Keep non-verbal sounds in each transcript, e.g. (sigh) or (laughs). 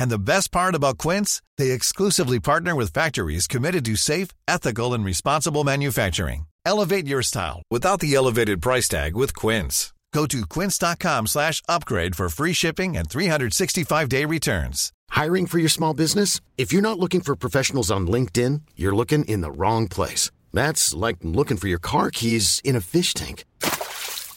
And the best part about Quince, they exclusively partner with factories committed to safe, ethical, and responsible manufacturing. Elevate your style without the elevated price tag with Quince. Go to quince.com slash upgrade for free shipping and 365-day returns. Hiring for your small business? If you're not looking for professionals on LinkedIn, you're looking in the wrong place. That's like looking for your car keys in a fish tank.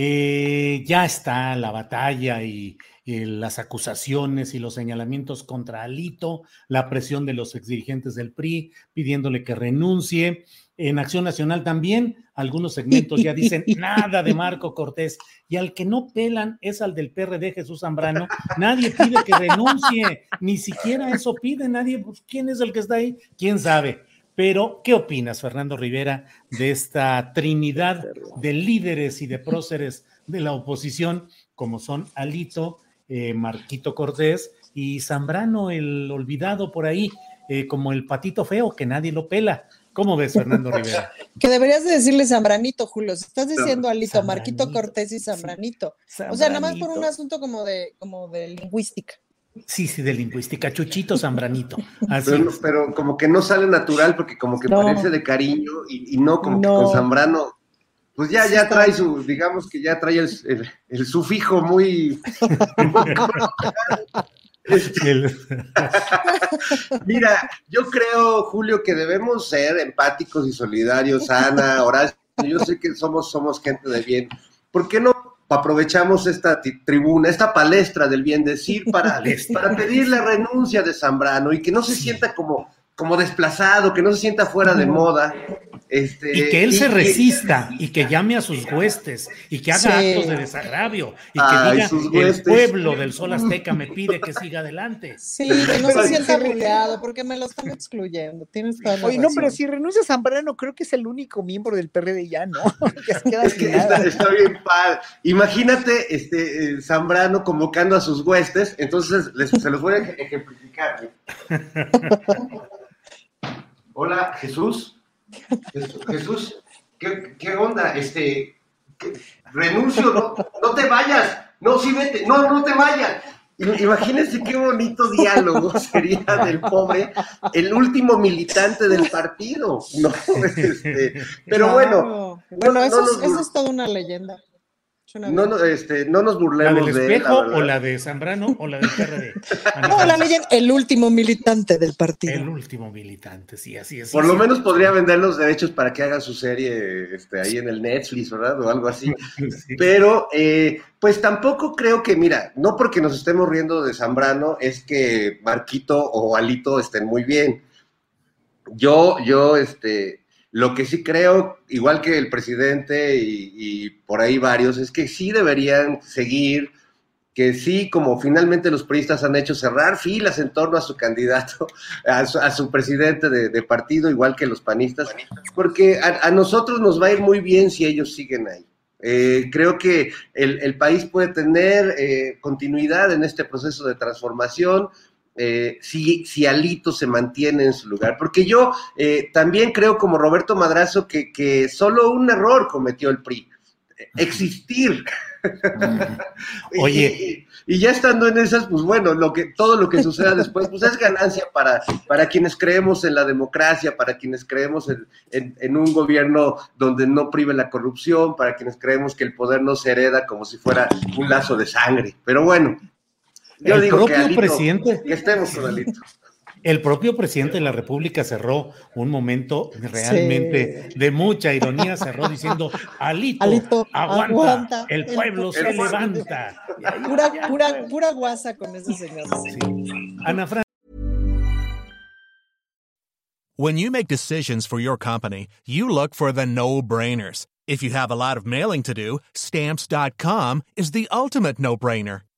Eh, ya está la batalla y, y, las acusaciones y los señalamientos contra Alito, la presión de los exdirigentes del PRI pidiéndole que renuncie. En Acción Nacional también, algunos segmentos ya dicen (laughs) nada de Marco Cortés y al que no pelan es al del PRD Jesús Zambrano. Nadie pide que renuncie, ni siquiera eso pide nadie. Pues, ¿Quién es el que está ahí? ¿Quién sabe? Pero, ¿qué opinas, Fernando Rivera, de esta trinidad de líderes y de próceres de la oposición, como son Alito, eh, Marquito Cortés y Zambrano, el olvidado por ahí, eh, como el patito feo que nadie lo pela? ¿Cómo ves, Fernando Rivera? (laughs) Que deberías de decirle Zambranito, Julio. Si estás diciendo Alito, Marquito Cortés y Zambranito. O sea, nada más por un asunto como de, como de lingüística. Sí, sí, de lingüística, Chuchito Zambranito. Así pero, pero, como que no sale natural porque como que no. parece de cariño y, y no como no. que con Zambrano, pues ya, ya trae su, digamos que ya trae el, el, el sufijo muy... Este, (laughs) mira, yo creo, Julio, que debemos ser empáticos y solidarios, Ana, Horacio, yo sé que somos, somos gente de bien. ¿Por qué no aprovechamos esta tribuna, esta palestra del bien decir para, (laughs) para pedir la renuncia de Zambrano y que no se sienta como, como desplazado, que no se sienta fuera de moda. Este, y que él y, se resista y, y, que llame a sus huestes y que haga sí. actos de desagravio y que Ay, diga el pueblo del sol azteca me pide que siga adelante. Sí, que no se sienta buleado porque me lo están excluyendo. Tienes toda la Oye, no, pero si renuncia Zambrano, creo que es el único miembro del PRD ya, ¿no? (laughs) que se queda es que está, está, bien padre. Imagínate este, eh, Zambrano convocando a sus huestes, entonces les, se los voy a ejemplificar. (laughs) Hola, Jesús. Jesús, ¿qué, qué onda? Este, ¿qué? renuncio, no, no te vayas, no, sí vete, no, no te vayas. Imagínense qué bonito diálogo sería del pobre, el último militante del partido. No, (laughs) este, pero claro. bueno. Bueno, eso, no, eso es toda una leyenda. No, no, este, no nos burlemos ¿La del de espejo él, la o la de Zambrano o la del PRD? (laughs) no, la leyenda, el último militante del partido. El último militante, sí, así es. Por lo menos podría vender los derechos para que haga su serie este, ahí en el Netflix, ¿verdad? O algo así. (laughs) Sí. Pero, eh, pues tampoco creo que, mira, no porque nos estemos riendo de Zambrano es que Marquito o Alito estén muy bien. Yo, yo, este, lo que sí creo, igual que el presidente y, por ahí varios, es que sí deberían seguir, que sí, como finalmente los periodistas han hecho, cerrar filas en torno a su candidato, (laughs) a su, a su presidente de, partido, igual que los panistas, porque a, nosotros nos va a ir muy bien si ellos siguen ahí. Eh, creo que el, el, país puede tener eh, continuidad en este proceso de transformación, eh, si, si, Alito se mantiene en su lugar. Porque yo eh, también creo, como Roberto Madrazo, que, que, solo un error cometió el PRI, existir. (laughs) Oye. y, y, ya estando en esas, pues bueno, lo que, todo lo que suceda después, pues es ganancia para, para quienes creemos en la democracia, para quienes creemos en, en, en, un gobierno donde no prive la corrupción, para quienes creemos que el poder no se hereda como si fuera un lazo de sangre. Pero bueno, yo el digo propio que Alito, presidente. Que estemos con Alito. El propio presidente de la República cerró un momento realmente de mucha ironía, cerró diciendo, Alito, aguanta, el pueblo se levanta. (laughs) Pura, pura, pura guasa con ese señor. Ana Fran When you make decisions for your company, you look for the no-brainers. If you have a lot of mailing to do, stamps.com is the ultimate no-brainer.